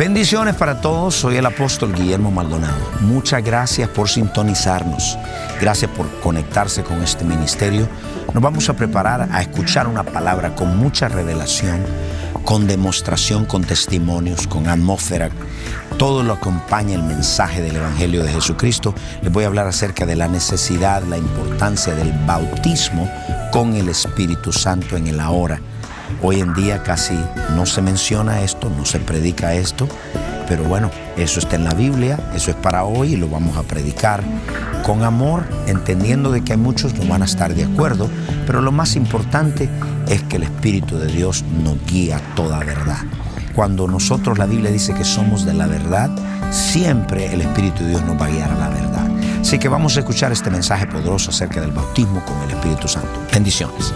Bendiciones para todos, soy el apóstol Guillermo Maldonado. Muchas gracias por sintonizarnos, gracias por conectarse con este ministerio. Nos vamos a preparar a escuchar una palabra con mucha revelación, con demostración, con testimonios, con atmósfera. Todo lo acompaña el mensaje del Evangelio de Jesucristo. Les voy a hablar acerca de la necesidad, la importancia del bautismo con el Espíritu Santo en el ahora Hoy en día casi no se menciona esto, no se predica esto, pero bueno, eso está en la Biblia, eso es para hoy y lo vamos a predicar con amor, entendiendo de que hay muchos no van a estar de acuerdo, pero lo más importante es que el Espíritu de Dios nos guía toda verdad. Cuando nosotros la Biblia dice que somos de la verdad, siempre el Espíritu de Dios nos va a guiar a la verdad. Así que vamos a escuchar este mensaje poderoso acerca del bautismo con el Espíritu Santo. Bendiciones.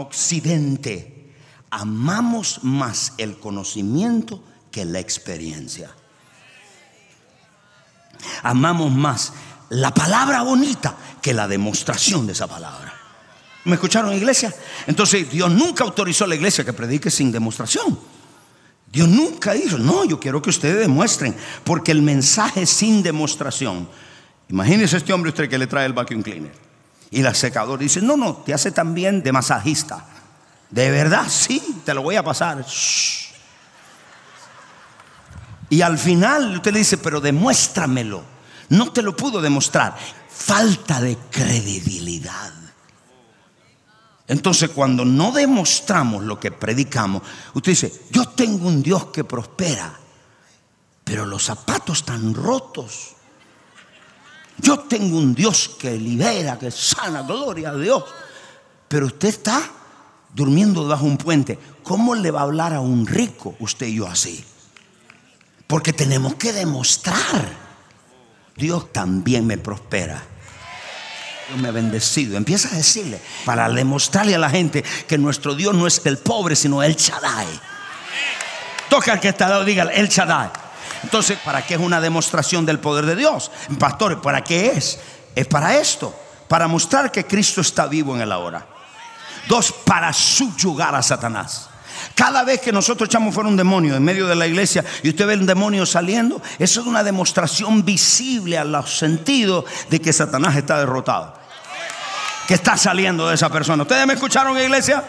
Occidente amamos más el conocimiento que la experiencia. Amamos más la palabra bonita que la demostración de esa palabra. ¿Me escucharon, iglesia? Entonces Dios nunca autorizó a la iglesia que predique sin demostración. Dios nunca dijo, no, yo quiero que ustedes demuestren, porque el mensaje sin demostración. Imagínese este hombre usted que le trae el vacuum cleaner. Y la secadora dice, no, no, te hace también de masajista. De verdad, sí, te lo voy a pasar. Y al final usted le dice, pero demuéstramelo. No te lo pudo demostrar. Falta de credibilidad. Entonces cuando no demostramos lo que predicamos, usted dice, yo tengo un Dios que prospera, pero los zapatos están rotos. Yo tengo un Dios que libera, que sana, gloria a Dios. Pero usted está durmiendo debajo de un puente. ¿Cómo le va a hablar a un rico usted y yo así? Porque tenemos que demostrar. Dios también me prospera. Dios me ha bendecido. Empieza a decirle para demostrarle a la gente que nuestro Dios no es el pobre, sino el Shaddai. Toca al que está dado, diga el Shaddai. Entonces, ¿para qué es una demostración del poder de Dios? Pastor, ¿para qué es? Es para esto, para mostrar que Cristo está vivo en el ahora. Dos, para subyugar a Satanás. Cada vez que nosotros echamos fuera un demonio en medio de la iglesia y usted ve un demonio saliendo, eso es una demostración visible a los sentidos de que Satanás está derrotado. Que está saliendo de esa persona. ¿Ustedes me escucharon, iglesia?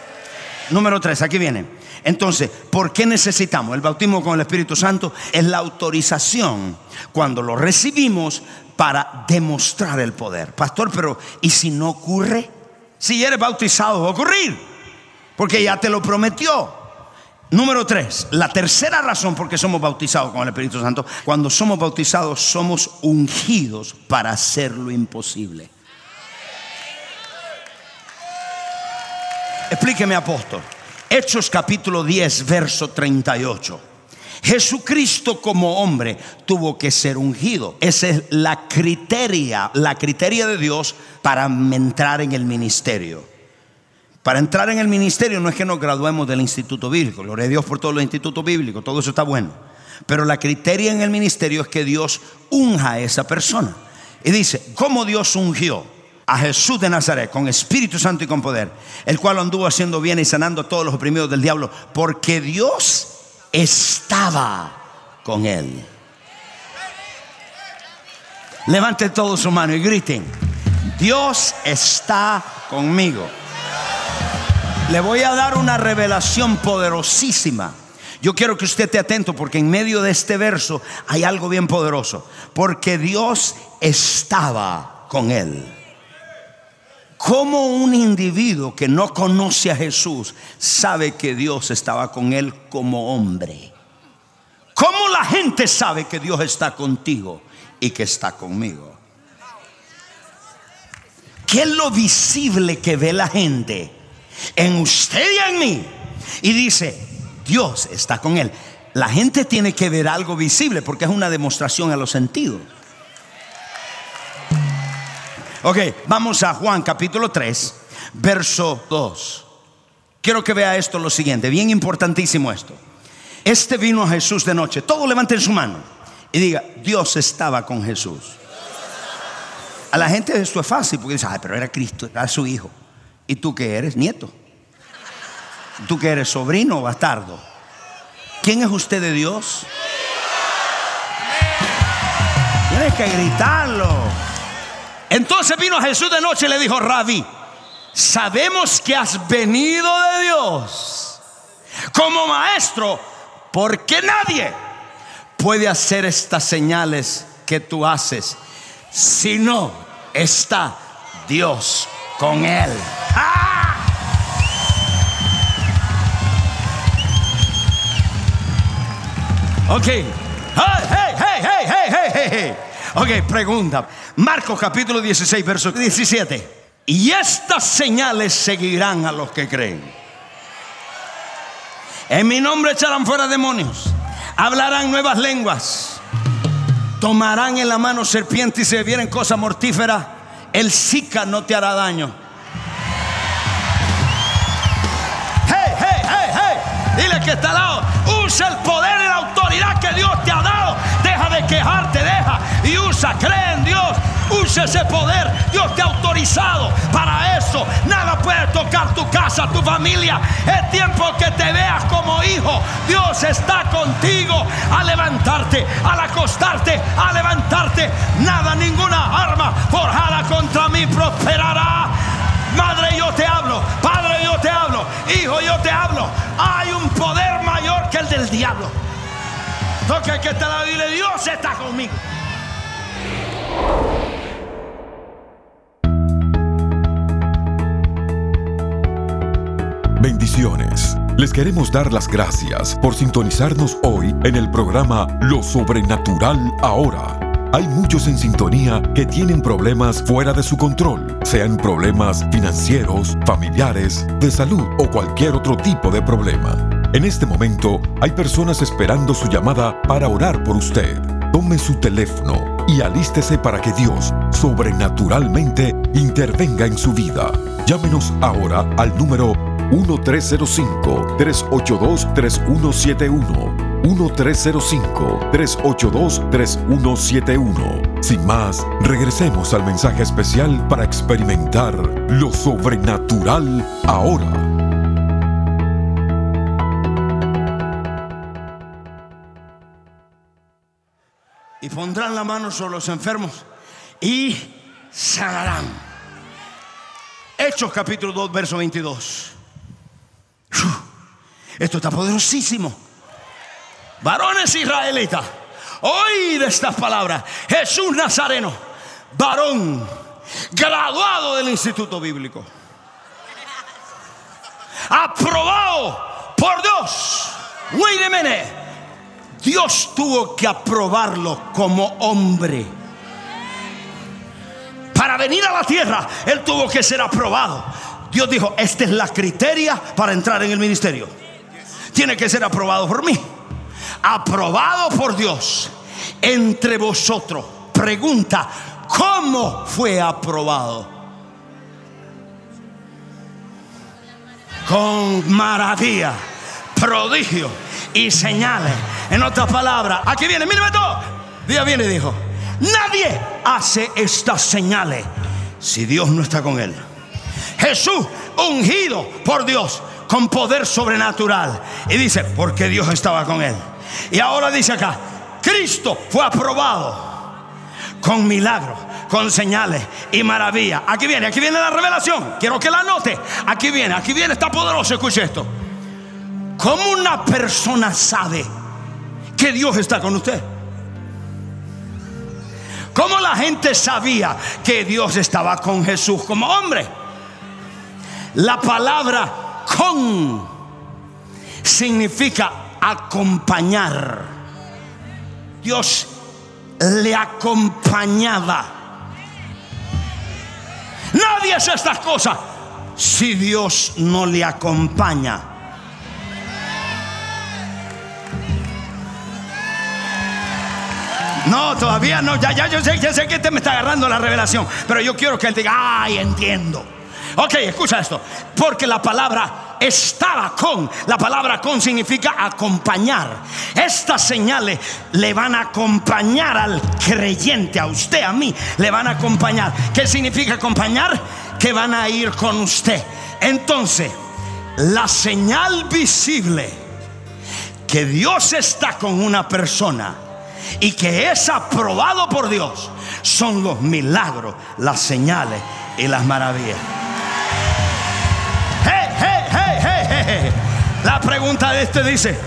Número tres, aquí viene. Entonces, ¿por qué necesitamos? El bautismo con el Espíritu Santo es la autorización cuando lo recibimos para demostrar el poder. Pastor, pero ¿y si no ocurre? Si eres bautizado va a ocurrir, porque ya te lo prometió. Número tres, la tercera razón por qué somos bautizados con el Espíritu Santo, cuando somos bautizados somos ungidos para hacer lo imposible. Explíqueme, apóstol. Hechos capítulo 10, verso 38. Jesucristo como hombre tuvo que ser ungido. Esa es la criteria, la criteria de Dios para entrar en el ministerio. Para entrar en el ministerio no es que nos graduemos del instituto bíblico, gloria a Dios por todos los institutos bíblicos, todo eso está bueno. Pero la criteria en el ministerio es que Dios unja a esa persona. Y dice, ¿cómo Dios ungió? A Jesús de Nazaret con Espíritu Santo y con poder, el cual anduvo haciendo bien y sanando a todos los oprimidos del diablo, porque Dios estaba con él. Levante todo su mano y griten, Dios está conmigo. Le voy a dar una revelación poderosísima. Yo quiero que usted esté atento porque en medio de este verso hay algo bien poderoso. Porque Dios estaba con él. ¿Cómo un individuo que no conoce a Jesús sabe que Dios estaba con él como hombre? ¿Cómo la gente sabe que Dios está contigo y que está conmigo? ¿Qué es lo visible que ve la gente en usted y en mí? Y dice, Dios está con él. La gente tiene que ver algo visible porque es una demostración a los sentidos. Ok, vamos a Juan capítulo 3, verso 2. Quiero que vea esto lo siguiente, bien importantísimo esto. Este vino a Jesús de noche. Todo levanten su mano y diga, Dios estaba con Jesús. A la gente esto es fácil porque dice, ay, pero era Cristo, era su hijo. ¿Y tú que eres? Nieto. ¿Tú que eres sobrino o bastardo? ¿Quién es usted de Dios? Tienes que gritarlo. Entonces vino Jesús de noche y le dijo, Rabí, sabemos que has venido de Dios como maestro, porque nadie puede hacer estas señales que tú haces si no está Dios con él. ¡Ah! Ok. Hey, hey, hey, hey, hey, hey, hey. Ok, pregunta. Marcos capítulo 16, verso 17. Y estas señales seguirán a los que creen. En mi nombre echarán fuera demonios. Hablarán nuevas lenguas. Tomarán en la mano serpientes y se bebieren cosa mortífera. El Zika no te hará daño. Hey, hey, hey, hey. Dile que está al lado. Usa el poder y la autoridad que Dios te ha dado. De quejarte, deja y usa. Cree en Dios. Usa ese poder. Dios te ha autorizado para eso. Nada puede tocar tu casa, tu familia. Es tiempo que te veas como hijo. Dios está contigo a levantarte, al acostarte, a levantarte. Nada, ninguna arma forjada contra mí prosperará. Madre, yo te hablo. Padre, yo te hablo. Hijo, yo te hablo. Hay un poder mayor que el del diablo. Toca que está la Biblia. Dios está conmigo. Bendiciones. Les queremos dar las gracias por sintonizarnos hoy en el programa Lo Sobrenatural Ahora. Hay muchos en sintonía que tienen problemas fuera de su control, sean problemas financieros, familiares, de salud o cualquier otro tipo de problema. En este momento hay personas esperando su llamada para orar por usted. Tome su teléfono y alístese para que Dios sobrenaturalmente intervenga en su vida. Llámenos ahora al número 1305-382-3171. 1305-382-3171. Sin más, regresemos al mensaje especial para experimentar lo sobrenatural ahora. Y pondrán la mano sobre los enfermos y sanarán. Hechos capítulo 2, verso 22. Uf, Esto está poderosísimo. Varones israelitas, oíd estas palabras. Jesús Nazareno, varón, graduado del Instituto Bíblico, aprobado por Dios. Wait. Dios tuvo que aprobarlo como hombre. Para venir a la tierra, él tuvo que ser aprobado. Dios dijo, esta es la criteria para entrar en el ministerio. Tiene que ser aprobado por mí. Aprobado por Dios. Entre vosotros. Pregunta, ¿cómo fue aprobado? Con maravilla, prodigio y señales. En otras palabras, aquí viene, mírame todo. Dios viene y dijo, nadie hace estas señales si Dios no está con él. Jesús, ungido por Dios con poder sobrenatural. Y dice, porque Dios estaba con él. Y ahora dice acá, Cristo fue aprobado con milagros, con señales y maravillas. Aquí viene, aquí viene la revelación. Quiero que la note. Aquí viene, aquí viene, está poderoso. Escuche esto. ¿Cómo una persona sabe que Dios está con usted? ¿Cómo la gente sabía que Dios estaba con Jesús como hombre? La palabra con significa acompañar. Dios le acompañaba. Nadie hace estas cosas si Dios no le acompaña. No, todavía no. Ya, ya, yo sé, ya sé que te me está agarrando la revelación. Pero yo quiero que él diga, ay, entiendo. Ok, escucha esto. Porque la palabra estaba con. La palabra con significa acompañar. Estas señales le van a acompañar al creyente, a usted, a mí. Le van a acompañar. ¿Qué significa acompañar? Que van a ir con usted. Entonces, la señal visible que Dios está con una persona y que es aprobado por Dios son los milagros, las señales y las maravillas. Hey, hey, hey. La pregunta de este dice,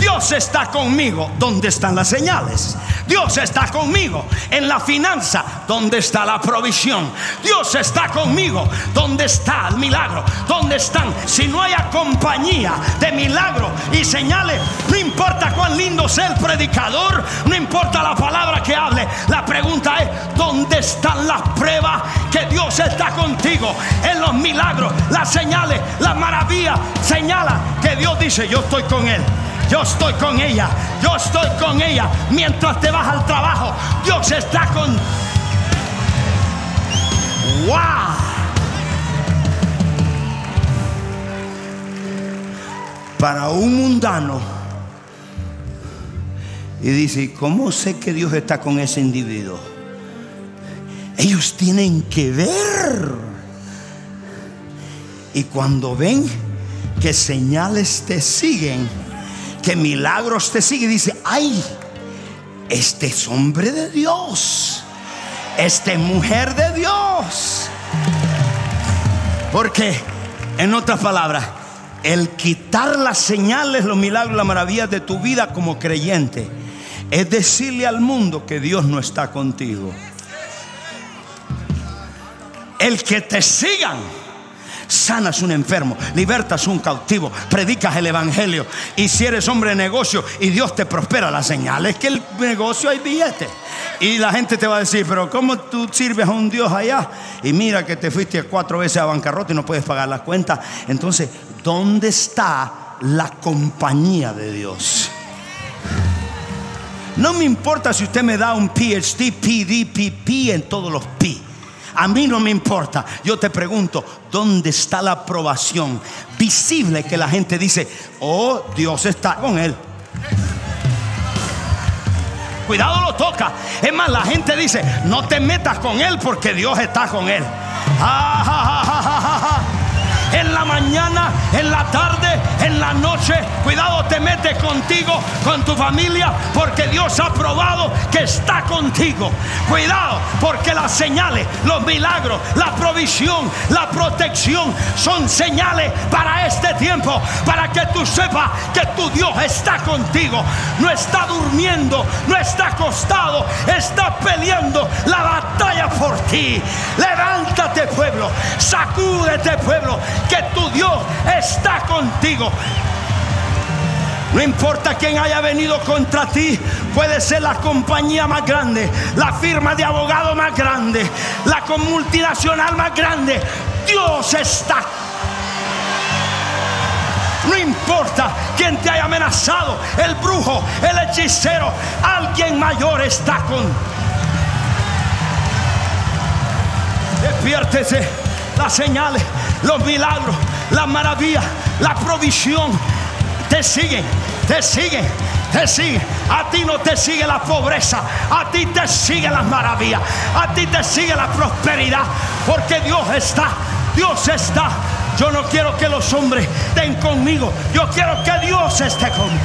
Dios está conmigo, ¿dónde están las señales? Dios está conmigo en la finanza, ¿dónde está la provisión? Dios está conmigo, ¿dónde está el milagro? ¿Dónde están? Si no hay compañía de milagro y señales, no importa cuán lindo sea el predicador, no importa la palabra que hable, la pregunta es, ¿dónde están las pruebas que Dios está contigo? En los milagros, las señales, las maravillas, señala que Dios dice, yo estoy con él. Yo estoy con ella. Yo estoy con ella. Mientras te vas al trabajo, Dios está con... ¡Wow! Para un mundano. Y dice, ¿cómo sé que Dios está con ese individuo? Ellos tienen que ver. Y cuando ven que señales te siguen, que milagros te sigue. Dice, ay, este es hombre de Dios. Este mujer de Dios. Porque, en otras palabras, el quitar las señales, los milagros, las maravillas de tu vida como creyente, es decirle al mundo que Dios no está contigo. El que te sigan sanas un enfermo, libertas un cautivo, predicas el evangelio. Y si eres hombre de negocio y Dios te prospera, la señal es que el negocio hay billete. Y la gente te va a decir, pero ¿cómo tú sirves a un Dios allá? Y mira que te fuiste cuatro veces a bancarrota y no puedes pagar las cuentas. Entonces, ¿dónde está la compañía de Dios? No me importa si usted me da un PhD, PD, PP en todos los P. A mí no me importa. Yo te pregunto, ¿dónde está la aprobación visible que la gente dice, oh, Dios está con él? Cuidado lo toca. Es más, la gente dice, no te metas con él porque Dios está con él. en la mañana, en la tarde, en la noche. Cuidado, te metes contigo, con tu familia, porque Dios ha probado que está contigo. Cuidado, porque las señales, los milagros, la provisión, la protección son señales para este tiempo, para que tú sepas que tu Dios está contigo. No está durmiendo, no está acostado, está peleando la batalla por ti. Levántate, pueblo, sacúdete, pueblo, que Dios está contigo. No importa quién haya venido contra ti, puede ser la compañía más grande, la firma de abogado más grande, la multinacional más grande. Dios está. No importa quién te haya amenazado, el brujo, el hechicero, alguien mayor está con. Despiértese las señales, los milagros, la maravilla, la provisión te siguen, te siguen, te siguen. A ti no te sigue la pobreza, a ti te sigue las maravillas, a ti te sigue la prosperidad, porque Dios está, Dios está. Yo no quiero que los hombres estén conmigo, yo quiero que Dios esté conmigo.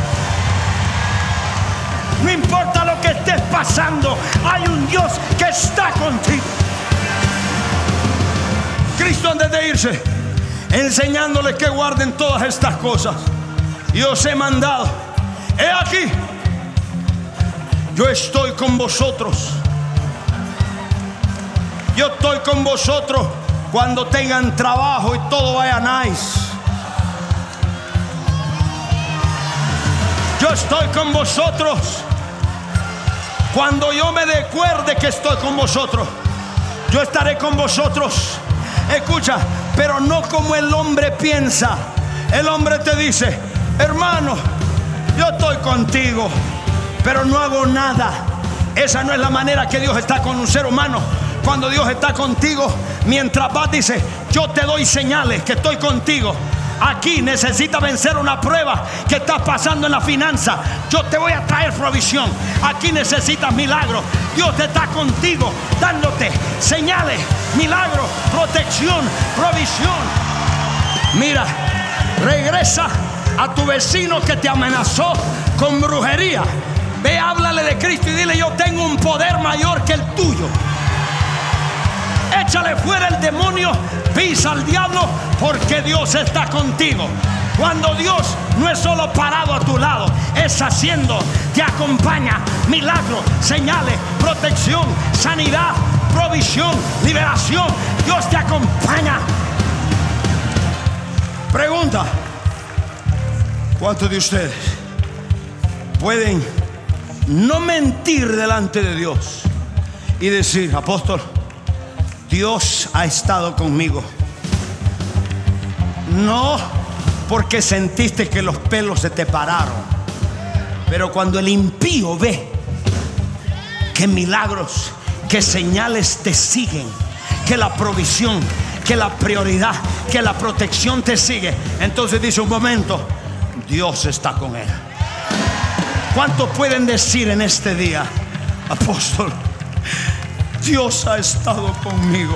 No importa lo que estés pasando, hay un Dios que está contigo. Cristo antes de irse, enseñándoles que guarden todas estas cosas. Yo os he mandado, he aquí, yo estoy con vosotros. Yo estoy con vosotros cuando tengan trabajo y todo vaya nice. Yo estoy con vosotros cuando yo me recuerde que estoy con vosotros. Yo estaré con vosotros. Escucha, pero no como el hombre piensa. El hombre te dice, hermano, yo estoy contigo, pero no hago nada. Esa no es la manera que Dios está con un ser humano. Cuando Dios está contigo, mientras vas, dice, yo te doy señales que estoy contigo. Aquí necesita vencer una prueba que estás pasando en la finanza. Yo te voy a traer provisión. Aquí necesitas milagro. Dios está contigo, dándote señales, milagro, protección, provisión. Mira, regresa a tu vecino que te amenazó con brujería. Ve, háblale de Cristo y dile, yo tengo un poder mayor que el tuyo. Échale fuera el demonio, pisa al diablo, porque Dios está contigo. Cuando Dios no es solo parado a tu lado, es haciendo, te acompaña, milagro, señales, protección, sanidad, provisión, liberación. Dios te acompaña. Pregunta, ¿cuántos de ustedes pueden no mentir delante de Dios y decir, apóstol, Dios ha estado conmigo? No porque sentiste que los pelos se te pararon, pero cuando el impío ve que milagros, que señales te siguen, que la provisión, que la prioridad, que la protección te sigue, entonces dice un momento, Dios está con él. ¿Cuántos pueden decir en este día, apóstol, Dios ha estado conmigo?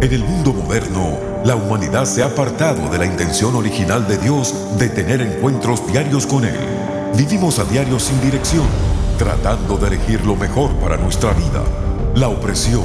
En el mundo moderno, la humanidad se ha apartado de la intención original de Dios de tener encuentros diarios con Él. Vivimos a diario sin dirección, tratando de elegir lo mejor para nuestra vida. La opresión,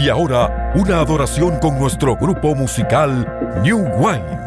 Y ahora, una adoración con nuestro grupo musical New Wine.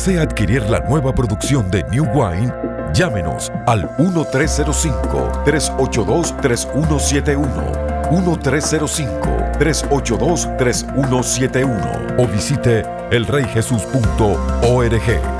Desea adquirir la nueva producción de New Wine, llámenos al 1305-382-3171. 1305-382-3171 o visite elreyjesus.org.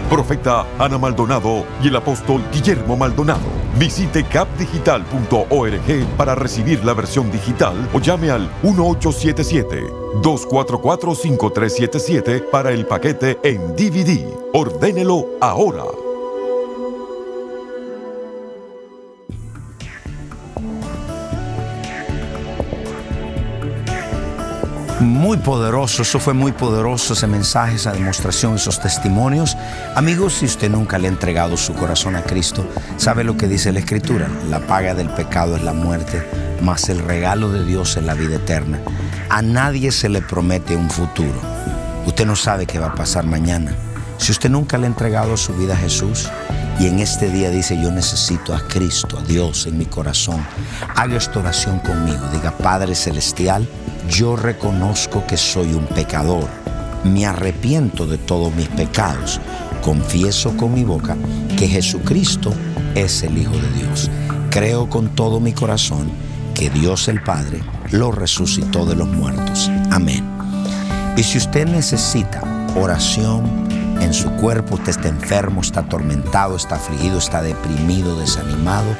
profeta Ana Maldonado y el apóstol Guillermo Maldonado. Visite capdigital.org para recibir la versión digital o llame al 1877-244-5377 para el paquete en DVD. Ordénelo ahora. Muy poderoso, eso fue muy poderoso, ese mensaje, esa demostración, esos testimonios. Amigos, si usted nunca le ha entregado su corazón a Cristo, sabe lo que dice la Escritura. La paga del pecado es la muerte, mas el regalo de Dios es la vida eterna. A nadie se le promete un futuro. Usted no sabe qué va a pasar mañana. Si usted nunca le ha entregado su vida a Jesús y en este día dice, yo necesito a Cristo, a Dios en mi corazón, haga esta oración conmigo. Diga, Padre Celestial, yo reconozco que soy un pecador, me arrepiento de todos mis pecados, confieso con mi boca que Jesucristo es el Hijo de Dios. Creo con todo mi corazón que Dios el Padre lo resucitó de los muertos. Amén. Y si usted necesita oración en su cuerpo, usted está enfermo, está atormentado, está afligido, está deprimido, desanimado,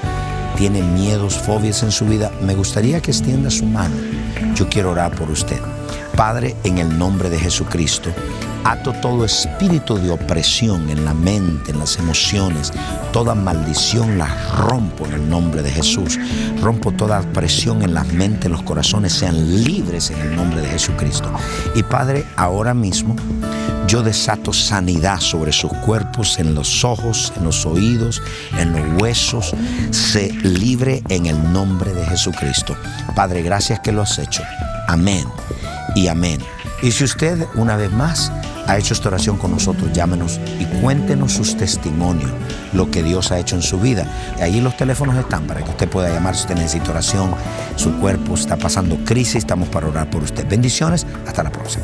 tiene miedos, fobias en su vida, me gustaría que extienda su mano. Yo quiero orar por usted. Padre, en el nombre de Jesucristo, ato todo espíritu de opresión en la mente, en las emociones, toda maldición la rompo en el nombre de Jesús. Rompo toda presión en las mentes, los corazones sean libres en el nombre de Jesucristo. Y Padre, ahora mismo yo desato sanidad sobre sus cuerpos, en los ojos, en los oídos, en los huesos. Se libre en el nombre de Jesucristo. Padre, gracias que lo has hecho. Amén y amén. Y si usted una vez más ha hecho esta oración con nosotros, llámenos y cuéntenos sus testimonios, lo que Dios ha hecho en su vida. Ahí los teléfonos están para que usted pueda llamar si usted necesita oración, su cuerpo está pasando crisis, estamos para orar por usted. Bendiciones, hasta la próxima.